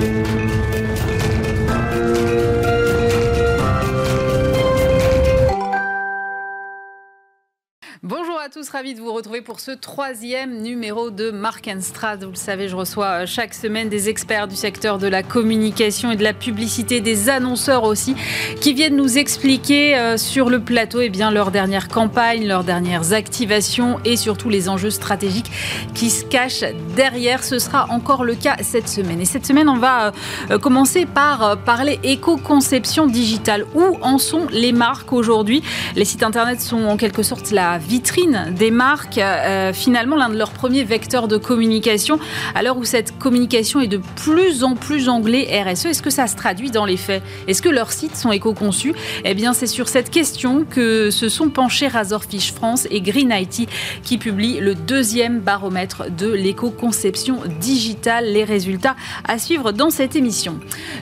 Thank you. Tous, de vous retrouver pour ce troisième numéro de Mark Strad. Vous le savez, je reçois euh, chaque semaine des experts du secteur de la communication et de la publicité, des annonceurs aussi, qui viennent nous expliquer euh, sur le plateau eh bien, leurs dernières campagnes, leurs dernières activations et surtout les enjeux stratégiques qui se cachent derrière. Ce sera encore le cas cette semaine. Et cette semaine, on va euh, commencer par parler éco-conception digitale. Où en sont les marques aujourd'hui? Les sites internet sont en quelque sorte la vitrine des marques, euh, finalement l'un de leurs premiers vecteurs de communication, à l'heure où cette communication est de plus en plus anglais RSE, est-ce que ça se traduit dans les faits? Est-ce que leurs sites sont éco-conçus? Eh bien, c'est sur cette question que se sont penchés Razorfish France et Green IT qui publient le deuxième baromètre de l'éco-conception digitale. Les résultats à suivre dans cette émission.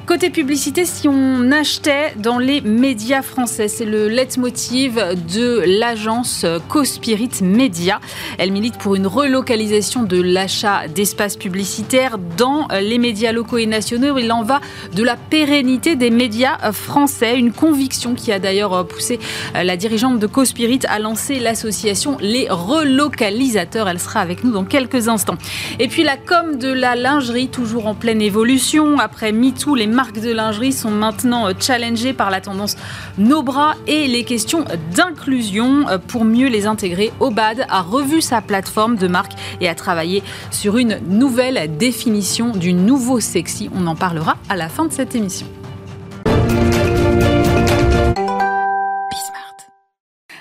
Côté publicité, si on achetait dans les médias français, c'est le leitmotiv de l'agence Cospirit Média. Elle milite pour une relocalisation de l'achat d'espaces publicitaires dans les médias locaux et nationaux. Il en va de la pérennité des médias français, une conviction qui a d'ailleurs poussé la dirigeante de Cospirit à lancer l'association Les Relocalisateurs. Elle sera avec nous dans quelques instants. Et puis la com de la lingerie, toujours en pleine évolution. Après MeToo, les marques de lingerie sont maintenant challengées par la tendance nos bras et les questions d'inclusion pour mieux les intégrer Obad a revu sa plateforme de marque et a travaillé sur une nouvelle définition du nouveau sexy. On en parlera à la fin de cette émission.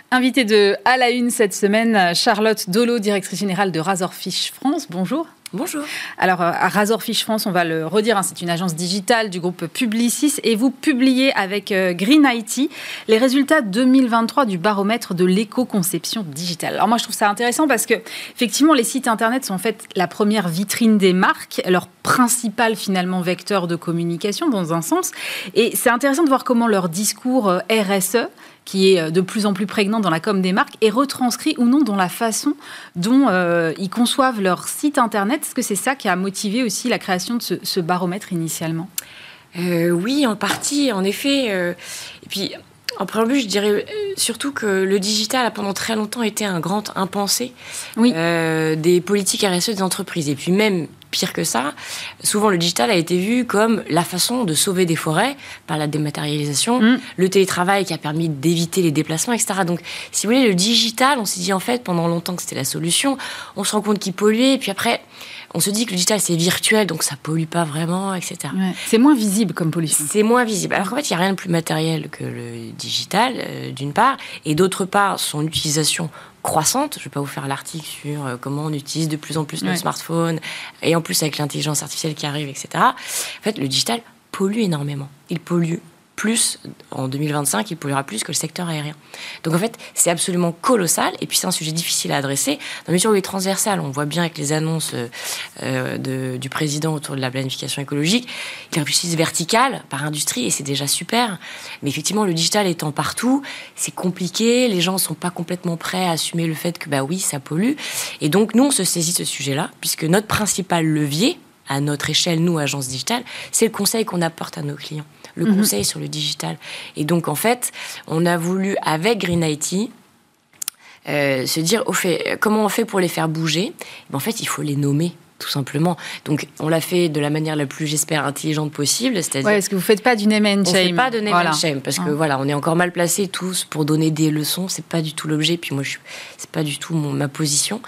Invité de À la Une cette semaine, Charlotte Dolo, directrice générale de Razorfish France. Bonjour. Bonjour. Alors, euh, à Razorfish France, on va le redire, hein, c'est une agence digitale du groupe Publicis et vous publiez avec euh, Green IT les résultats 2023 du baromètre de l'éco-conception digitale. Alors, moi, je trouve ça intéressant parce que, effectivement, les sites internet sont en fait la première vitrine des marques, leur principal, finalement, vecteur de communication dans un sens. Et c'est intéressant de voir comment leur discours euh, RSE qui est euh, de plus en plus prégnant dans la com des marques, est retranscrit ou non dans la façon dont euh, ils conçoivent leur site internet? Est-ce que c'est ça qui a motivé aussi la création de ce, baromètre initialement? Euh, Oui, en partie, en effet. et puis, en préambule, je dirais surtout que le digital a pendant très longtemps été un grand impensé oui. des politiques RSE des entreprises. Et puis même pire que ça, souvent le digital a été vu comme la façon de sauver des forêts par la dématérialisation, mm. le télétravail qui a permis d'éviter les déplacements, etc. Donc, si vous voulez, le digital, on s'est dit en fait pendant longtemps que c'était la solution. On se rend compte qu'il polluait, et puis après, on se dit que le digital c'est virtuel, donc ça pollue pas vraiment, etc. C'est moins visible comme pollution. C'est moins visible. Alors qu'en fait, il n'y a rien de plus matériel que le digital, euh, d'une part, et d'autre part, son utilisation croissante. Je ne vais pas vous faire l'article sur euh, comment on utilise de plus en plus nos smartphones, et en plus avec l'intelligence artificielle qui arrive, etc. En fait, le digital pollue énormément. Il pollue plus, en 2025, il polluera plus que le secteur aérien. Donc en fait, c'est absolument colossal, et puis c'est un sujet difficile à adresser, dans la mesure où il est transversal. On voit bien avec les annonces euh, de, du président autour de la planification écologique, il réfléchissent vertical par industrie, et c'est déjà super. Mais effectivement, le digital étant partout, c'est compliqué, les gens ne sont pas complètement prêts à assumer le fait que, bah oui, ça pollue. Et donc, nous, on se saisit de ce sujet-là, puisque notre principal levier, à notre échelle, nous, agence digitale, c'est le conseil qu'on apporte à nos clients le mhm. conseil sur le digital. Et donc, en fait, on a voulu, avec Green IT, euh, se dire, au fait, comment on fait pour les faire bouger? Ben, En fait, il faut les nommer tout simplement. Donc, on l'a fait de la manière la plus, j'espère, intelligente possible. C'est-à-dire. Ouais, est-ce que vous faites pas du name and shame On fait pas de name and shame parce que hein. voilà, on est encore mal placés tous pour donner des leçons. C'est pas du tout l'objet. Puis moi, je c'est pas du tout ma position.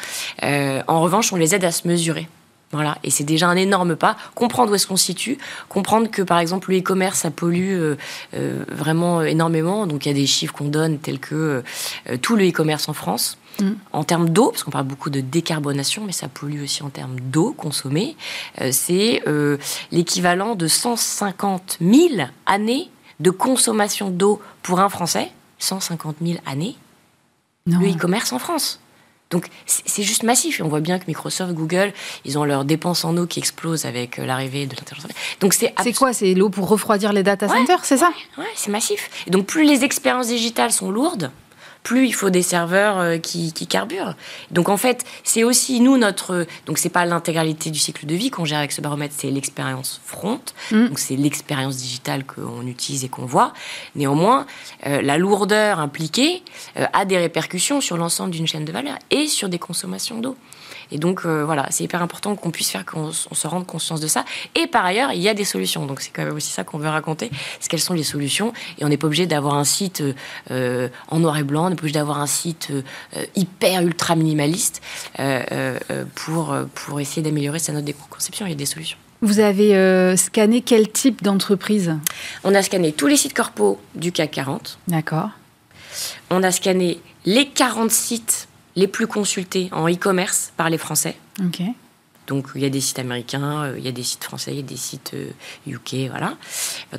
Euh, en revanche, on les aide à se mesurer. Voilà, et c'est déjà un énorme pas. Comprendre où est-ce qu'on se situe, comprendre que par exemple le e-commerce ça pollue euh, euh, vraiment énormément. Donc il y a des chiffres qu'on donne tels que euh, tout le e-commerce en France. Mm. En termes d'eau, parce qu'on parle beaucoup de décarbonation, mais ça pollue aussi en termes d'eau consommée, c'est l'équivalent de 150 000 années de consommation d'eau pour un Français. 150 000 années. Le e-commerce en France. Donc c'est juste massif. Et on voit bien que Microsoft, Google, ils ont leurs dépenses en eau qui explosent avec euh, l'arrivée de l'intelligence artificielle. Donc c'est C'est quoi? C'est l'eau pour refroidir les data centers, c'est ça? Ouais, c'est massif. Et donc plus les expériences digitales sont lourdes, plus il faut des serveurs qui, qui carburent. Donc en fait, c'est aussi nous notre donc c'est pas l'intégralité du cycle de vie qu'on gère avec ce baromètre, c'est l'expérience front. Mm. Donc c'est l'expérience digitale qu'on utilise et qu'on voit. Néanmoins, la lourdeur impliquée a des répercussions sur l'ensemble d'une chaîne de valeur et sur des consommations d'eau. Et donc, euh, voilà, c'est hyper important qu'on puisse faire qu'on se rende conscience de ça. Et par ailleurs, il y a des solutions. Donc, c'est quand même aussi ça qu'on veut raconter. C'est quelles sont les solutions. Et on n'est pas obligé d'avoir un site euh, en noir et blanc. On n'est pas obligé d'avoir un site euh, hyper ultra minimaliste pour, pour essayer d'améliorer sa note d'éco-conception. Il y a des solutions. Vous avez scanné quel type d'entreprise? On a scanné tous les sites corpo du CAC 40. D'accord. On a scanné les 40 sites les plus consultés en e-commerce par les Français. Ok. Donc il y a des sites américains, euh, il y a des sites français, il y a des sites UK, euh, voilà,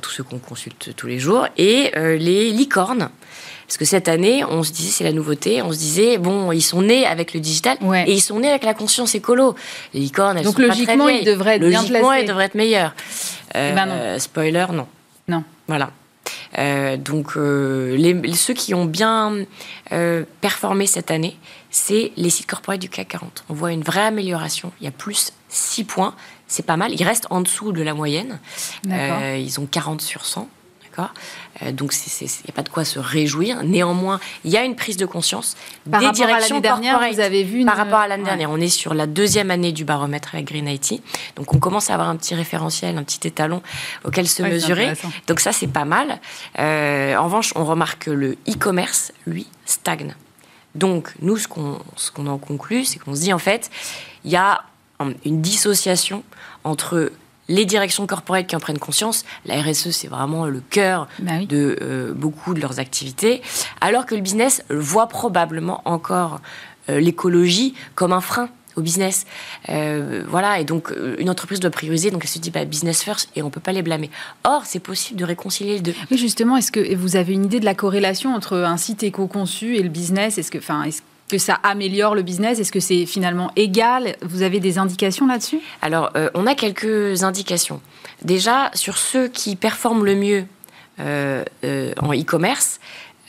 tous ceux qu'on consulte tous les jours, et euh, les licornes. Parce que cette année, on se disait, c'est la nouveauté, on se disait, bon, ils sont nés avec le digital et ils sont nés avec la conscience écolo. Les licornes, elles Donc sont logiquement, pas très ils devraient être logiquement, bien ils devraient être meilleurs. Eh ben spoiler, non. Non. Voilà. Donc, les, ceux qui ont bien performé cette année, c'est les sites corporels du CAC 40. On voit une vraie amélioration. Il y a plus 6 points. C'est pas mal. Ils restent en dessous de la moyenne. Euh, ils ont 40 sur 100. D'accord euh, donc, il n'y a pas de quoi se réjouir. Néanmoins, il y a une prise de conscience par des directions à dernière, vous avez vu Par rapport à l'année dernière, on est sur la deuxième année du baromètre avec Green IT. Donc, on commence à avoir un petit référentiel, un petit étalon auquel se mesurer. Donc, ça, c'est pas mal. Euh, en revanche, on remarque que le e-commerce, lui, stagne. Donc, nous, ce qu'on en conclut, c'est qu'on se dit, en fait, il y a une dissociation entre les directions corporelles qui en prennent conscience. La RSE, c'est vraiment le cœur bah de euh, beaucoup de leurs activités, alors que le business voit probablement encore euh, l'écologie comme un frein au business. Euh, voilà, et donc une entreprise doit prioriser, donc elle se dit bah, business first et on ne peut pas les blâmer. Or, c'est possible de réconcilier les deux. Oui, justement, est-ce que vous avez une idée de la corrélation entre un site éco-conçu et le business? Est-ce que, enfin, est que ça améliore le business? Est-ce que c'est finalement égal? Vous avez des indications là-dessus? Alors, euh, on a quelques indications. Déjà, sur ceux qui performent le mieux en e-commerce,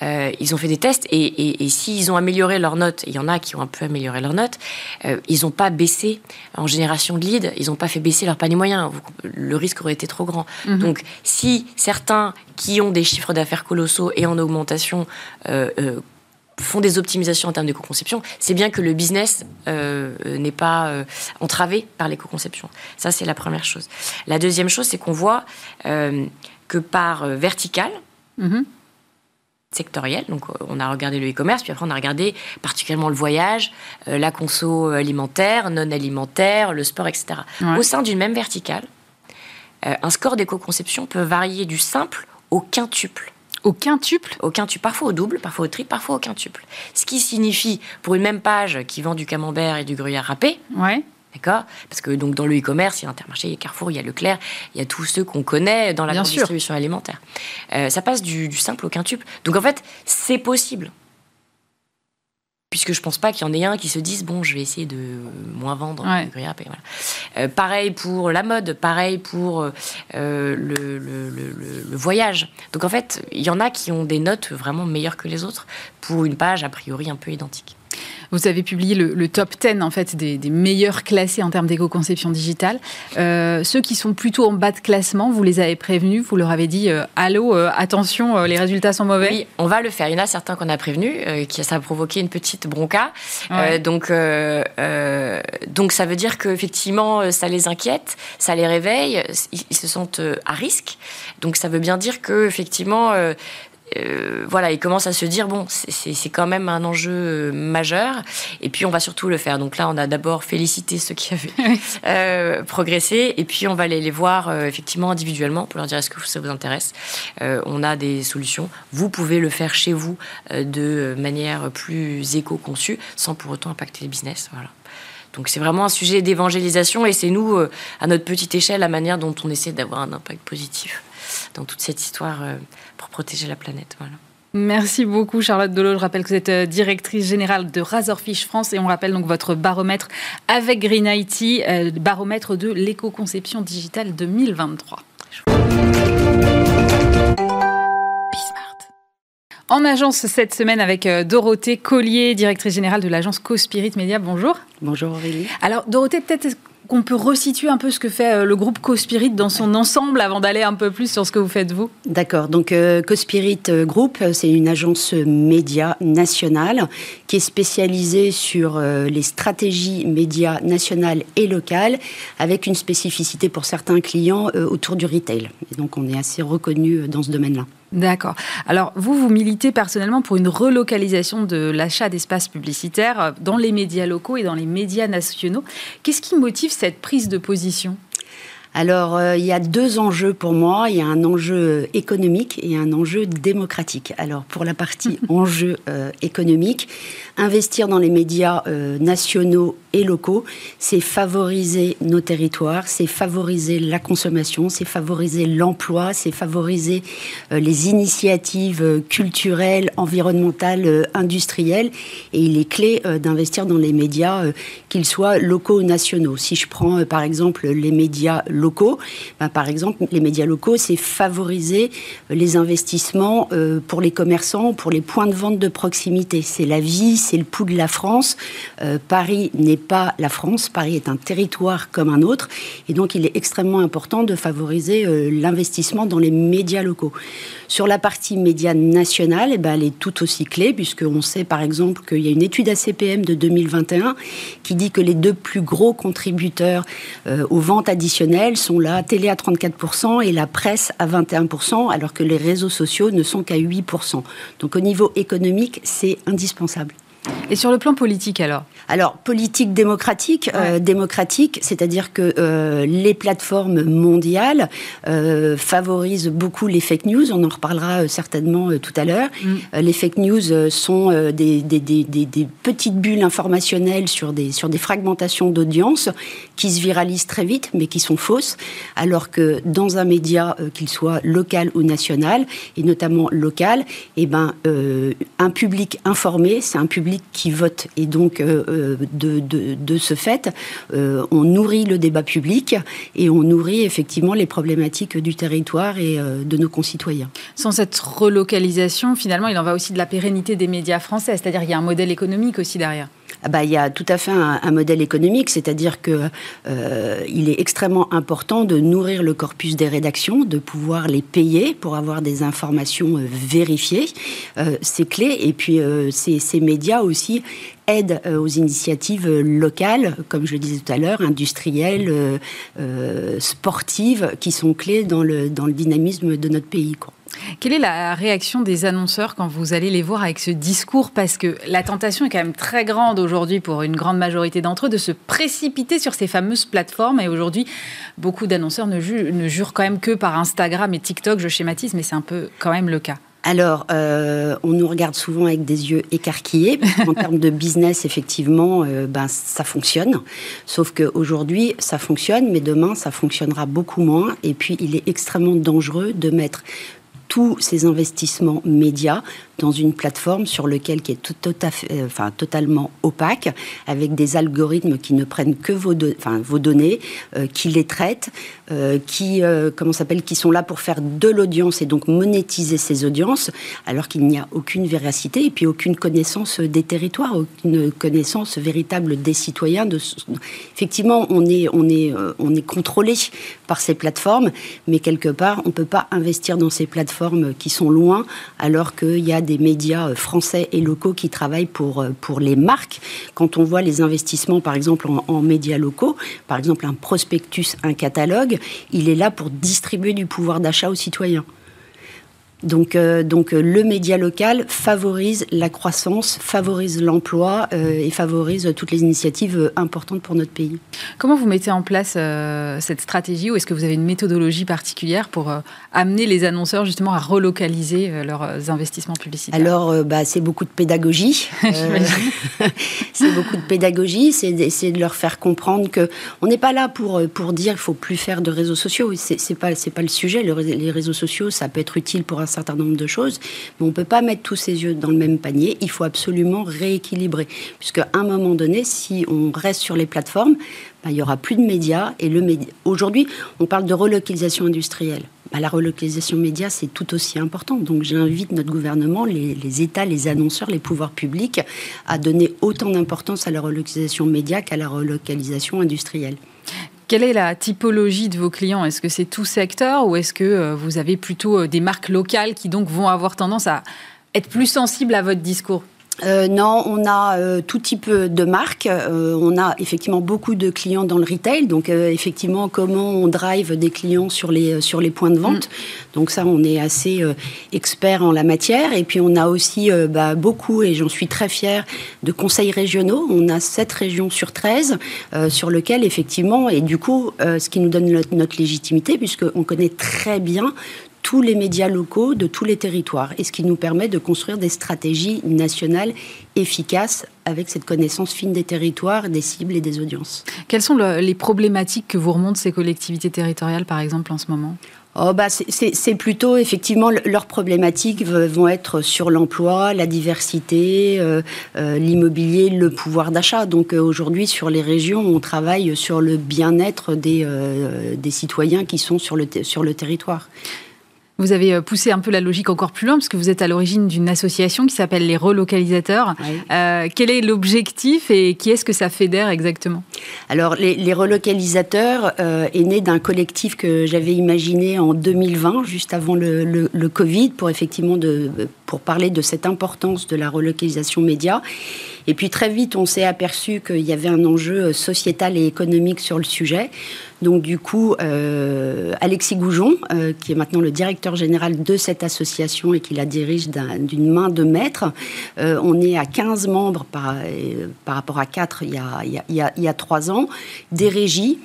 euh, ils ont fait des tests et, s'ils ont amélioré leurs notes, il y en a qui ont un peu amélioré leurs notes, euh, ils n'ont pas baissé en génération de leads, ils n'ont pas fait baisser leur panier moyen. Le risque aurait été trop grand. Mhm. Donc, si certains qui ont des chiffres d'affaires colossaux et en augmentation euh, font des optimisations en termes de co-conception, c'est bien que le business n'est pas entravé par l'éco-conception. Ça, c'est la première chose. La deuxième chose, c'est qu'on voit que par vertical, mhm sectoriel. Donc, euh, on a regardé le e-commerce, puis après, on a regardé particulièrement le voyage, euh, la conso alimentaire, non alimentaire, le sport, etc. Au sein d'une même verticale, euh, un score d'éco-conception peut varier du simple au quintuple. Au quintuple Au quintuple, parfois au double, parfois au triple, parfois au quintuple. Ce qui signifie, pour une même page qui vend du camembert et du gruyère râpé, ouais. D'accord? Parce que donc dans le e-commerce, il y a Intermarché, il y a Carrefour, il y a Leclerc, il y a tous ceux qu'on connaît dans la distribution alimentaire. Euh, ça passe du, simple au quintuple. Donc en fait, c'est possible. Puisque je pense pas qu'il y en ait un qui se dise bon, je vais essayer de moins vendre ouais. voilà. Euh, pareil pour la mode, pareil pour euh, le, le, voyage. Donc en fait, il y en a qui ont des notes vraiment meilleures que les autres pour une page a priori un peu identique. Vous avez publié le, top 10 en fait des, meilleurs classés en termes d'éco-conception digitale. Euh, ceux qui sont plutôt en bas de classement, vous les avez prévenus, vous leur avez dit euh, allô, euh, attention, les résultats sont mauvais. Oui, on va le faire. Il y en a certains qu'on a prévenus, qui ça a provoqué une petite bronca. donc, donc ça veut dire qu'effectivement ça les inquiète, ça les réveille, ils, se sentent à risque. Donc ça veut bien dire que effectivement euh, voilà, il commence à se dire bon, c'est quand même un enjeu euh, majeur. Et puis on va surtout le faire. Donc là, on a d'abord félicité ceux qui avaient euh, progressé, et puis on va aller les voir effectivement individuellement pour leur dire est-ce que ça vous intéresse? on a des solutions. Vous pouvez le faire chez vous de manière plus éco-conçue, sans pour autant impacter les business. Voilà. Donc c'est vraiment un sujet d'évangélisation, et c'est nous, à notre petite échelle, la manière dont on essaie d'avoir un impact positif dans toute cette histoire protéger la planète. Voilà. Merci beaucoup Charlotte Delot. Je rappelle que vous êtes euh, directrice générale de Razorfish France et on rappelle donc votre baromètre avec Green IT, euh, baromètre de l'éco-conception digitale 2023. En agence cette semaine avec euh, Dorothée Collier, directrice générale de l'agence Co-Spirit Media. Bonjour. Bonjour Aurélie. Alors Dorothée, peut-être qu'on peut resituer un peu ce que fait euh, le groupe CoSpirit dans son ensemble avant d'aller un peu plus sur ce que vous faites vous? D'accord. Donc euh, CoSpirit euh, Group, c'est une agence média nationale qui est spécialisée sur les stratégies médias nationales et locales avec une spécificité pour certains clients autour du retail. Et donc on est assez reconnu dans ce domaine-là. D'accord. Alors, vous, vous militez personnellement pour une relocalisation de l'achat d'espaces publicitaires dans les médias locaux et dans les médias nationaux. Qu'est-ce qui motive cette prise de position? Alors, euh, il y a deux enjeux pour moi. Il y a un enjeu économique et un enjeu démocratique. Alors, pour la partie enjeu euh, économique, investir dans les médias euh, nationaux et locaux, c'est favoriser nos territoires, c'est favoriser la consommation, c'est favoriser l'emploi, c'est favoriser les initiatives culturelles, environnementales, industrielles. Et il est clé d'investir dans les médias, qu'ils soient locaux ou nationaux. Si je prends par exemple les médias locaux. Ben, par exemple, les médias locaux, c'est favoriser euh, les investissements euh, pour les commerçants, pour les points de vente de proximité. C'est la vie, c'est le pouls de la France. Euh, Paris n'est pas la France, Paris est un territoire comme un autre. Et donc, il est extrêmement important de favoriser l'investissement dans les médias locaux. Sur la partie média nationale, eh ben, elle est tout aussi clé, puisqu'on sait par exemple qu'il y a une étude ACPM de 2021 qui dit que les deux plus gros contributeurs aux ventes additionnelles sont là, télé à 34% et la presse à 21%, alors que les réseaux sociaux ne sont qu'à 8%. Donc au niveau économique, c'est indispensable. Et sur le plan politique alors Alors politique démocratique, euh, démocratique, c'est-à-dire que euh, les plateformes mondiales euh, favorisent beaucoup les fake news. On en reparlera certainement tout à l'heure. Mm. les fake news sont des, des, des, des, petites bulles informationnelles sur des, sur des fragmentations d'audience qui se viralisent très vite, mais qui sont fausses. Alors que dans un média, qu'il soit local ou national, et notamment local, eh ben, un public informé, c'est un public qui vote. Et donc, euh, euh, de, de, ce fait, euh, on nourrit le débat public et on nourrit effectivement les problématiques du territoire et de nos concitoyens. Sans cette relocalisation, finalement, il en va aussi de la pérennité des médias français, c'est-à-dire qu'il y a un modèle économique aussi derrière. Ah bah, il y a tout à fait un, modèle économique, c'est-à-dire que euh, il est extrêmement important de nourrir le corpus des rédactions, de pouvoir les payer pour avoir des informations euh, vérifiées. Euh, c'est clé. Et puis ces, ces, médias aussi aident aux initiatives locales, comme je le disais tout à l'heure, industrielles, sportives, qui sont clés dans le, dynamisme de notre pays. Quelle est la réaction des annonceurs quand vous allez les voir avec ce discours? Parce que la tentation est quand même très grande aujourd'hui pour une grande majorité d'entre eux de se précipiter sur ces fameuses plateformes. Et aujourd'hui, beaucoup d'annonceurs ne, jurent quand même que par Instagram et TikTok. Je schématise, mais c'est un peu quand même le cas. Alors, euh, on nous regarde souvent avec des yeux écarquillés. en termes de business, effectivement, euh, ben, ça fonctionne. Sauf qu'aujourd'hui, ça fonctionne, mais demain, ça fonctionnera beaucoup moins. Et puis, il est extrêmement dangereux de mettre tous ces investissements médias dans une plateforme sur laquelle qui est tout, à fait, euh, enfin, totalement opaque, avec des algorithmes qui ne prennent que vos, vos données, euh, qui les traitent, euh, qui, comment s'appelle, qui sont là pour faire de l'audience et donc monétiser ces audiences, alors qu'il n'y a aucune véracité et puis aucune connaissance des territoires, aucune connaissance véritable des citoyens. De... Effectivement, on est, on est, on est contrôlé par ces plateformes, mais quelque part, on ne peut pas investir dans ces plateformes qui sont loin, alors qu'il y a des médias euh, français et locaux qui travaillent pour, euh, pour les marques. Quand on voit les investissements, par exemple, en, médias locaux, par exemple un prospectus, un catalogue, il est là pour distribuer du pouvoir d'achat aux citoyens. Donc, euh, donc le média local favorise la croissance, favorise l'emploi et favorise toutes les initiatives importantes pour notre pays. Comment vous mettez en place cette stratégie ou est-ce que vous avez une méthodologie particulière pour amener les annonceurs justement à relocaliser euh, leurs euh, investissements publicitaires? Alors, euh, bah, c'est beaucoup de pédagogie. c'est beaucoup de pédagogie, c'est d'essayer de leur faire comprendre que on n'est pas là pour pour dire il faut plus faire de réseaux sociaux. C'est, pas c'est pas le sujet. les réseaux sociaux, ça peut être utile pour un certain nombre de choses, mais on peut pas mettre tous ses yeux dans le même panier. Il faut absolument rééquilibrer, puisque à un moment donné, si on reste sur les plateformes, bah, il y aura plus de médias et le Aujourd'hui, on parle de relocalisation industrielle. bah, la relocalisation média, c'est tout aussi important. Donc j'invite notre gouvernement, les, États, les annonceurs, les pouvoirs publics à donner autant d'importance à la relocalisation média qu'à la relocalisation industrielle. Quelle est la typologie de vos clients? Est-ce que c'est tout secteur ou est-ce que euh, vous avez plutôt euh, des marques locales qui donc vont avoir tendance à être plus sensibles à votre discours? Euh, non, on a euh, tout type de marques. Euh, on a effectivement beaucoup de clients dans le retail. Donc, effectivement, comment on drive des clients sur les, sur les points de vente. Mm. Donc, ça, on est assez expert en la matière. Et puis, on a aussi bah, beaucoup, et j'en suis très fière, de conseils régionaux. On a 7 régions sur 13 sur lesquelles, effectivement, et du coup, ce qui nous donne notre, notre légitimité, puisqu'on connaît très bien tous les médias locaux de tous les territoires et ce qui nous permet de construire des stratégies nationales efficaces avec cette connaissance fine des territoires, des cibles et des audiences. Quelles sont les problématiques que vous remontent ces collectivités territoriales par exemple en ce moment? Oh bah c'est plutôt effectivement leurs problématiques vont être sur l'emploi, la diversité, euh, euh, l'immobilier, le pouvoir d'achat. Donc euh, aujourd'hui sur les régions, on travaille sur le bien-être des, des citoyens qui sont sur le, sur le territoire. Vous avez euh, poussé un peu la logique encore plus loin, parce que vous êtes à l'origine d'une association qui s'appelle les relocalisateurs. Euh, quel est l'objectif et qui est-ce que ça fédère exactement? Alors, les, relocalisateurs euh, est né d'un collectif que j'avais imaginé en 2020, juste avant le, le, Covid, pour effectivement de, pour parler de cette importance de la relocalisation média. Et puis très vite, on s'est aperçu qu'il y avait un enjeu sociétal et économique sur le sujet. Donc du coup, euh, Alexis Goujon, euh, qui est maintenant le directeur général de cette association et qui la dirige d'une main de maître, euh, on est à 15 membres par, par rapport à 4 il y a, il y a, il y a 3 ans, des régies,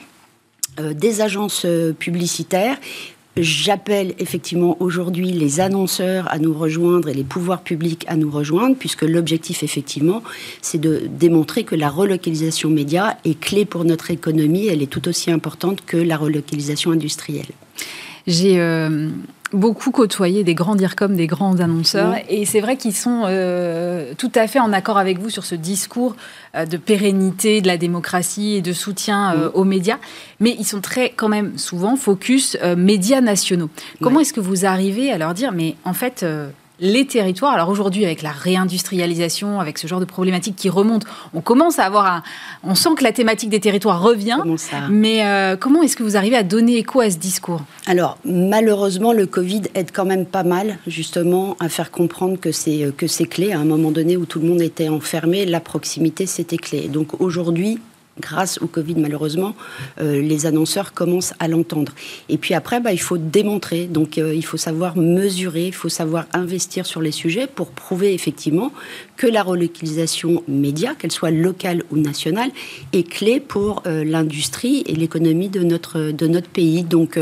des agences publicitaires J'appelle effectivement aujourd'hui les annonceurs à nous rejoindre et les pouvoirs publics à nous rejoindre, puisque l'objectif effectivement, c'est de démontrer que la relocalisation média est clé pour notre économie. Elle est tout aussi importante que la relocalisation industrielle. J'ai euh, beaucoup côtoyé des grands DIRCOM, des grands annonceurs, et c'est vrai qu'ils sont euh, tout à fait en accord avec vous sur ce discours euh, de pérennité de la démocratie et de soutien aux médias, mais ils sont très quand même souvent focus médias nationaux. Comment est-ce que vous arrivez à leur dire, mais en fait les territoires. Alors aujourd'hui, avec la réindustrialisation, avec ce genre de problématiques qui remontent, on commence à avoir un... On sent que la thématique des territoires revient. Mais euh, comment est-ce que vous arrivez à donner écho à ce discours? Alors, malheureusement, le Covid aide quand même pas mal, justement, à faire comprendre que c'est, euh, que c'est clé. À un moment donné où tout le monde était enfermé, la proximité, c'était clé. Donc aujourd'hui, grâce au Covid malheureusement, euh, les annonceurs commencent à l'entendre. Et puis après, bah, il faut démontrer, donc euh, il faut savoir mesurer, il faut savoir investir sur les sujets pour prouver effectivement que la relocalisation média, qu'elle soit locale ou nationale, est clé pour euh, l'industrie et l'économie de notre, de notre pays. Donc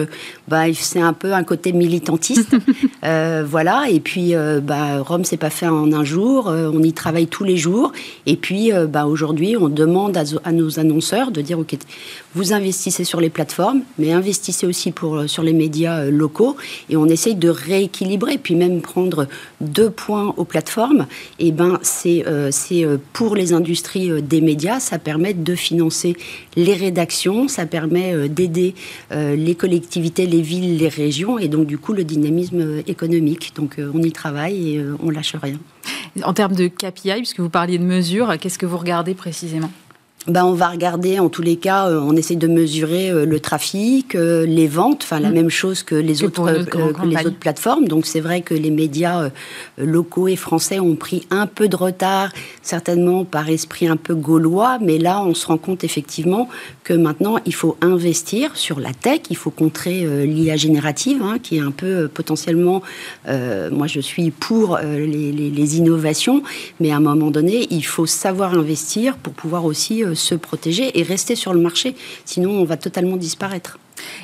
bah, c'est un peu un côté militantiste. voilà, et puis bah, Rome, c'est pas fait en un jour, on y travaille tous les jours. Et puis bah, aujourd'hui, on demande à, à nos annonceurs de dire, OK, vous investissez sur les plateformes, mais investissez aussi pour, euh, sur les médias euh, locaux, et on essaye de rééquilibrer, puis même prendre deux points aux plateformes, et ben c'est euh, c'est pour les industries des médias, ça permet de financer les rédactions, ça permet d'aider les collectivités, les villes, les régions, et donc du coup le dynamisme économique. Donc on y travaille et on lâche rien. En termes de KPI, puisque vous parliez de mesures, qu'est-ce que vous regardez précisément? Ben, on va regarder, en tous les cas, euh, on essaie de mesurer euh, le trafic, euh, les ventes, enfin la mm. même chose que les, autres, les autres plateformes. Donc c'est vrai que les médias locaux et français ont pris un peu de retard, certainement par esprit un peu gaulois, mais là on se rend compte effectivement que maintenant il faut investir sur la tech, il faut contrer l'IA générative, hein, qui est un peu potentiellement, moi je suis pour les, les, innovations, mais à un moment donné il faut savoir investir pour pouvoir aussi se protéger et rester sur le marché. Sinon, on va totalement disparaître.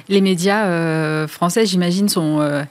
Les médias euh, français, j'imagine, sont euh,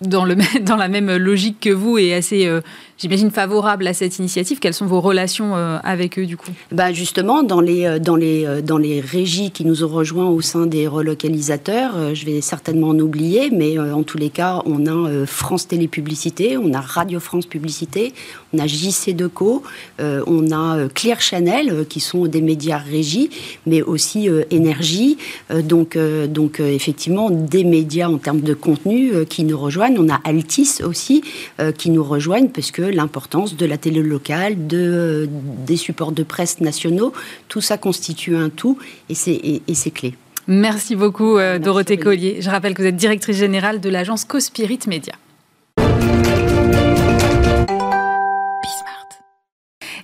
dans, le, dans la même logique que vous et assez, euh, j'imagine, favorable à cette initiative. Quelles sont vos relations euh, avec eux du coup? Bah Justement, dans les, euh, dans, les, dans les régies qui nous ont rejoints au sein des relocalisateurs, je vais certainement en oublier, mais en tous les cas, on a France Télé Publicité, on a Radio France Publicité, on a JC Deco, on a Clear Channel, qui sont des médias régis, mais aussi Énergie. donc, donc effectivement, des médias en termes de contenu qui nous rejoignent on a Altis aussi euh, qui nous rejoignent parce que l'importance de la télé locale, de, euh, des supports de presse nationaux, tout ça constitue un tout et c'est clé. Merci beaucoup euh, Dorothée Collier. Je rappelle que vous êtes directrice générale de l'agence Cospirit Media.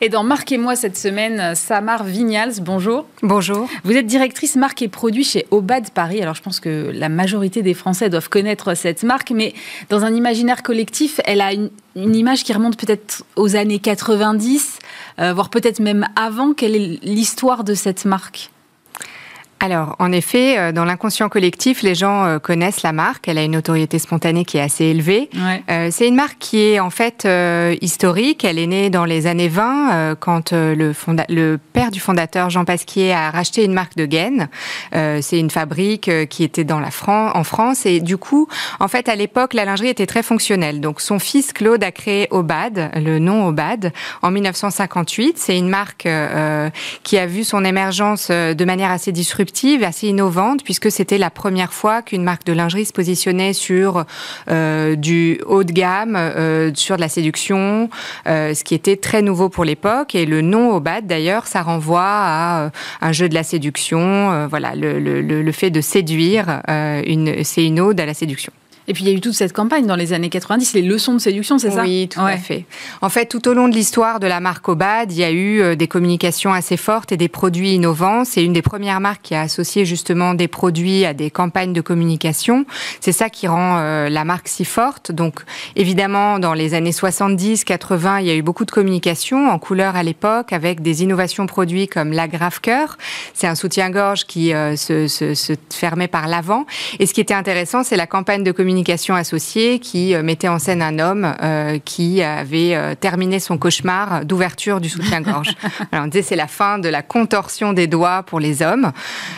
Et dans Marquez-moi cette semaine, Samar Vignals, bonjour. Bonjour. Vous êtes directrice marque et produit chez Obad Paris. Alors je pense que la majorité des Français doivent connaître cette marque, mais dans un imaginaire collectif, elle a une, image qui remonte peut-être aux années 90, euh, voire peut-être même avant. Quelle est l'histoire de cette marque? Alors, en effet, euh, dans l'inconscient collectif, les gens euh, connaissent la marque. Elle a une notoriété spontanée qui est assez élevée. Euh, c'est une marque qui est en fait historique. Elle est née dans les années 20 quand le, le, père du fondateur, Jean Pasquier, a racheté une marque de gaines. c'est une fabrique qui était dans la en France. Et du coup, en fait, à l'époque, la lingerie était très fonctionnelle. Donc, son fils Claude a créé Obad, le nom Obad, en 1958. C'est une marque qui a vu son émergence de manière assez disruptive assez innovante, puisque c'était la première fois qu'une marque de lingerie se positionnait sur euh, du haut de gamme, euh, sur de la séduction, euh, ce qui était très nouveau pour l'époque. Et le nom Obad, d'ailleurs, ça renvoie à un jeu de la séduction. voilà, le, fait de séduire, une, c'est une ode à la séduction. Et puis il y a eu toute cette campagne dans les années 90, les leçons de séduction, c'est ça? Oui, tout à fait. En fait, tout au long de l'histoire de la marque Obad, il y a eu euh, des communications assez fortes et des produits innovants. C'est une des premières marques qui a associé justement des produits à des campagnes de communication. C'est ça qui rend euh, la marque si forte. Donc évidemment, dans les années 70, 80, il y a eu beaucoup de communication en couleur à l'époque avec des innovations produits comme la Grave Cœur. C'est un soutien-gorge qui euh, se, se, se fermait par l'avant. Et ce qui était intéressant, c'est la campagne de communication communication associée qui euh, mettait en scène un homme euh, qui avait euh, terminé son cauchemar d'ouverture du soutien-gorge. on disait c'est la fin de la contorsion des doigts pour les hommes.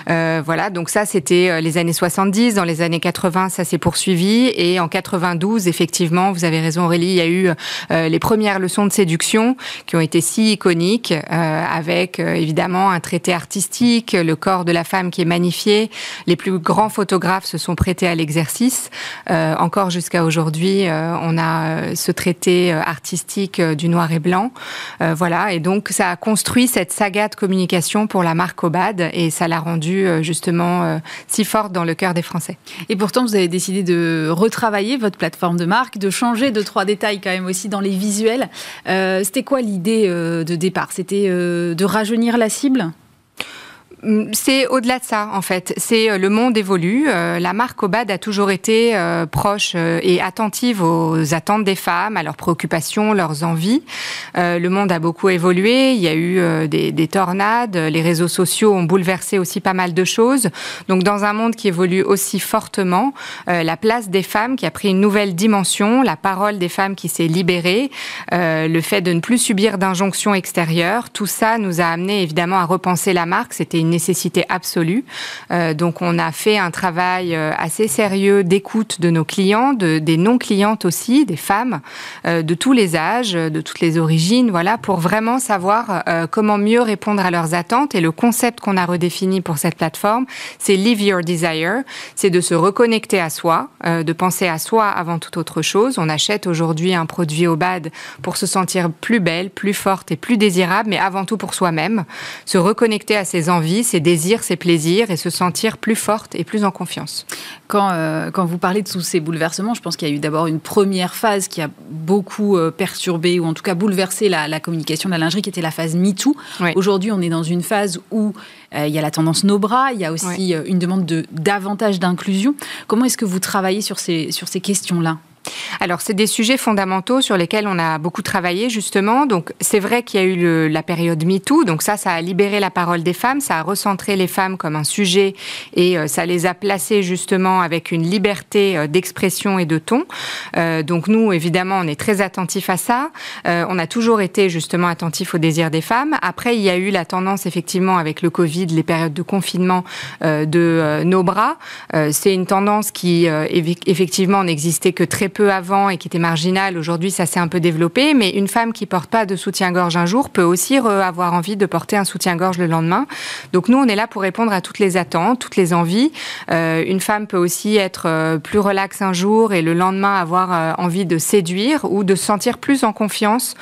voilà, donc ça c'était les années 70. Dans les années 80, ça s'est poursuivi. Et en 92, effectivement, vous avez raison Aurélie, il y a eu les premières leçons de séduction qui ont été si iconiques, avec évidemment un traité artistique, le corps de la femme qui est magnifié. Les plus grands photographes se sont prêtés à l'exercice. Euh, encore jusqu'à aujourd'hui, euh, on a euh, ce traité artistique du noir et blanc. voilà, et donc ça a construit cette saga de communication pour la marque Obad et ça l'a rendue justement si forte dans le cœur des Français. Et pourtant, vous avez décidé de retravailler votre plateforme de marque, de changer deux, trois détails quand même aussi dans les visuels. C'était quoi l'idée de départ? C'était de rajeunir la cible? C'est au-delà de ça, en fait. C'est euh, le monde évolue. Euh, la marque Obad a toujours été euh, proche et attentive aux attentes des femmes, à leurs préoccupations, leurs envies. Le monde a beaucoup évolué. Il y a eu des, des tornades. Les réseaux sociaux ont bouleversé aussi pas mal de choses. Donc, dans un monde qui évolue aussi fortement, la place des femmes qui a pris une nouvelle dimension, la parole des femmes qui s'est libérée, le fait de ne plus subir d'injonctions extérieures, tout ça nous a amené évidemment à repenser la marque. C'était nécessité absolue. Euh, donc on a fait un travail euh, assez sérieux d'écoute de nos clients, de, des non-clientes aussi, des femmes euh, de tous les âges, de toutes les origines, voilà, pour vraiment savoir comment mieux répondre à leurs attentes. Et le concept qu'on a redéfini pour cette plateforme, c'est Live Your Desire, c'est de se reconnecter à soi, de penser à soi avant toute autre chose. On achète aujourd'hui un produit au bad pour se sentir plus belle, plus forte et plus désirable, mais avant tout pour soi-même, se reconnecter à ses envies ses désirs, ses plaisirs et se sentir plus forte et plus en confiance. Quand, euh, quand vous parlez de tous ces bouleversements, je pense qu'il y a eu d'abord une première phase qui a beaucoup euh, perturbé ou en tout cas bouleversé la, communication de la lingerie, qui était la phase MeToo. Aujourd'hui, on est dans une phase où euh, il y a la tendance nos bras, il y a aussi une demande de davantage d'inclusion. Comment est-ce que vous travaillez sur ces, sur ces questions-là? Alors, c'est des sujets fondamentaux sur lesquels on a beaucoup travaillé, justement. Donc, c'est vrai qu'il y a eu la période MeToo. Donc, ça, ça a libéré la parole des femmes. Ça a recentré les femmes comme un sujet et euh, ça les a placées, justement, avec une liberté euh, d'expression et de ton. Euh, donc, nous, évidemment, on est très attentifs à ça. on a toujours été, justement, attentifs aux désirs des femmes. Après, il y a eu la tendance, effectivement, avec le Covid, les périodes de confinement de nos bras. c'est une tendance qui, effectivement, n'existait que très peu avant et qui était marginale, aujourd'hui ça s'est un peu développé, mais une femme qui porte pas de soutien-gorge un jour peut aussi avoir envie de porter un soutien-gorge le lendemain. Donc nous, on est là pour répondre à toutes les attentes, toutes les envies. Euh, une femme peut aussi être euh, plus relaxe un jour et le lendemain avoir euh, envie de séduire ou de se sentir plus en confiance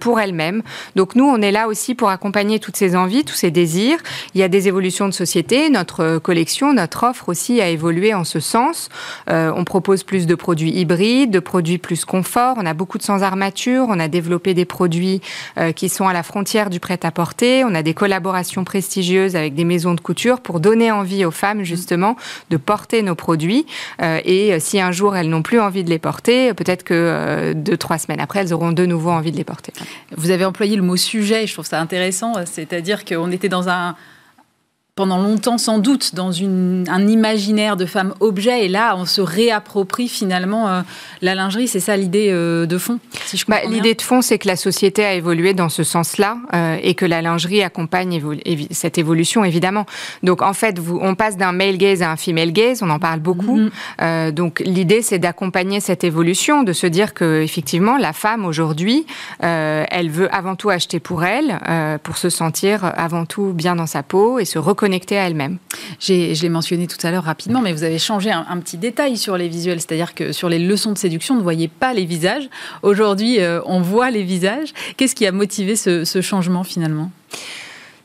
pour elle-même. Donc nous, on est là aussi pour accompagner toutes ces envies, tous ces désirs. Il y a des évolutions de société. Notre collection, notre offre aussi a évolué en ce sens. on propose plus de produits hybrides de produits plus confort. On a beaucoup de sans armature. On a développé des produits euh, qui sont à la frontière du prêt-à-porter. On a des collaborations prestigieuses avec des maisons de couture pour donner envie aux femmes justement de porter nos produits. Euh, et euh, si un jour elles n'ont plus envie de les porter, peut-être que deux trois semaines après, elles auront de nouveau envie de les porter. Vous avez employé le mot sujet. Je trouve ça intéressant. C'est-à-dire qu'on était dans un pendant longtemps sans doute dans une, un imaginaire de femme objet. Et là on se réapproprie finalement euh, la lingerie. C'est ça l'idée euh, de fond si bah, l'idée de fond c'est que la société a évolué dans ce sens-là euh, et que la lingerie accompagne cette évolution évidemment. Donc en fait vous, on passe d'un male gaze à un female gaze on en parle beaucoup. Mm-hmm. donc l'idée c'est d'accompagner cette évolution de se dire que effectivement la femme aujourd'hui elle veut avant tout acheter pour elle pour se sentir avant tout bien dans sa peau et se reconnaître connectée à elle-même. Je l'ai mentionné tout à l'heure rapidement, mais vous avez changé un, petit détail sur les visuels, c'est-à-dire que sur les leçons de séduction, on ne voyait pas les visages. Aujourd'hui, euh, on voit les visages. Qu'est-ce qui a motivé ce changement finalement?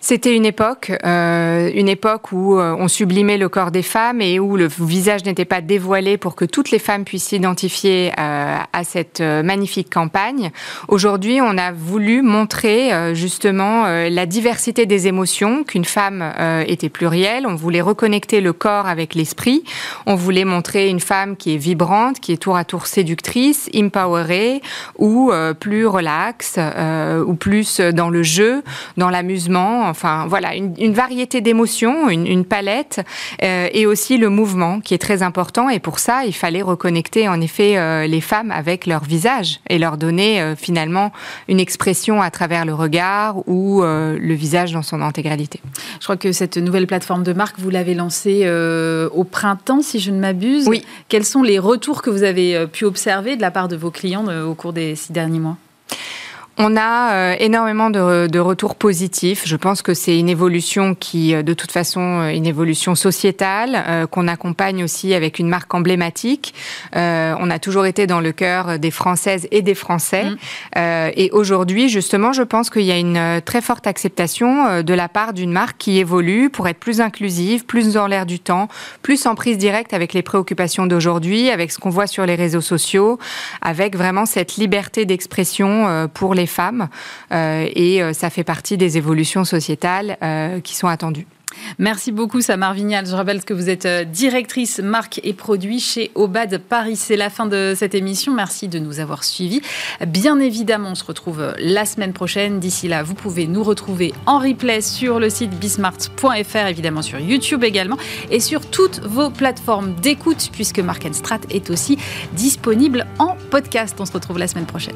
C'était une époque, euh, une époque où euh, on sublimait le corps des femmes et où le visage n'était pas dévoilé pour que toutes les femmes puissent s'identifier euh, à cette magnifique campagne. Aujourd'hui, on a voulu montrer justement la diversité des émotions, qu'une femme était plurielle. On voulait reconnecter le corps avec l'esprit. On voulait montrer une femme qui est vibrante, qui est tour à tour séductrice, empowerée, ou plus relaxe, ou plus dans le jeu, dans l'amusement Enfin, voilà, une, variété d'émotions, une, palette, euh, et aussi le mouvement qui est très important. Et pour ça, il fallait reconnecter en effet euh, les femmes avec leur visage et leur donner euh, finalement une expression à travers le regard ou le visage dans son intégralité. Je crois que cette nouvelle plateforme de marque, vous l'avez lancée au printemps, si je ne m'abuse. Oui. Quels sont les retours que vous avez pu observer de la part de vos clients au cours des six derniers mois? On a euh, énormément de, retours positifs. Je pense que c'est une évolution qui, euh, de toute façon, euh, une évolution sociétale, qu'on accompagne aussi avec une marque emblématique. on a toujours été dans le cœur des Françaises et des Français. Mm. et aujourd'hui, justement, je pense qu'il y a une très forte acceptation de la part d'une marque qui évolue pour être plus inclusive, plus dans l'air du temps, plus en prise directe avec les préoccupations d'aujourd'hui, avec ce qu'on voit sur les réseaux sociaux, avec vraiment cette liberté d'expression pour les femmes euh, et euh, ça fait partie des évolutions sociétales euh, qui sont attendues. Merci beaucoup Samar Vignal. Je rappelle que vous êtes directrice marque et produits chez Obad Paris. C'est la fin de cette émission. Merci de nous avoir suivis. Bien évidemment, on se retrouve la semaine prochaine. D'ici là, vous pouvez nous retrouver en replay sur le site bismart.fr, évidemment sur YouTube également, et sur toutes vos plateformes d'écoute, puisque Mark Strat est aussi disponible en podcast. On se retrouve la semaine prochaine.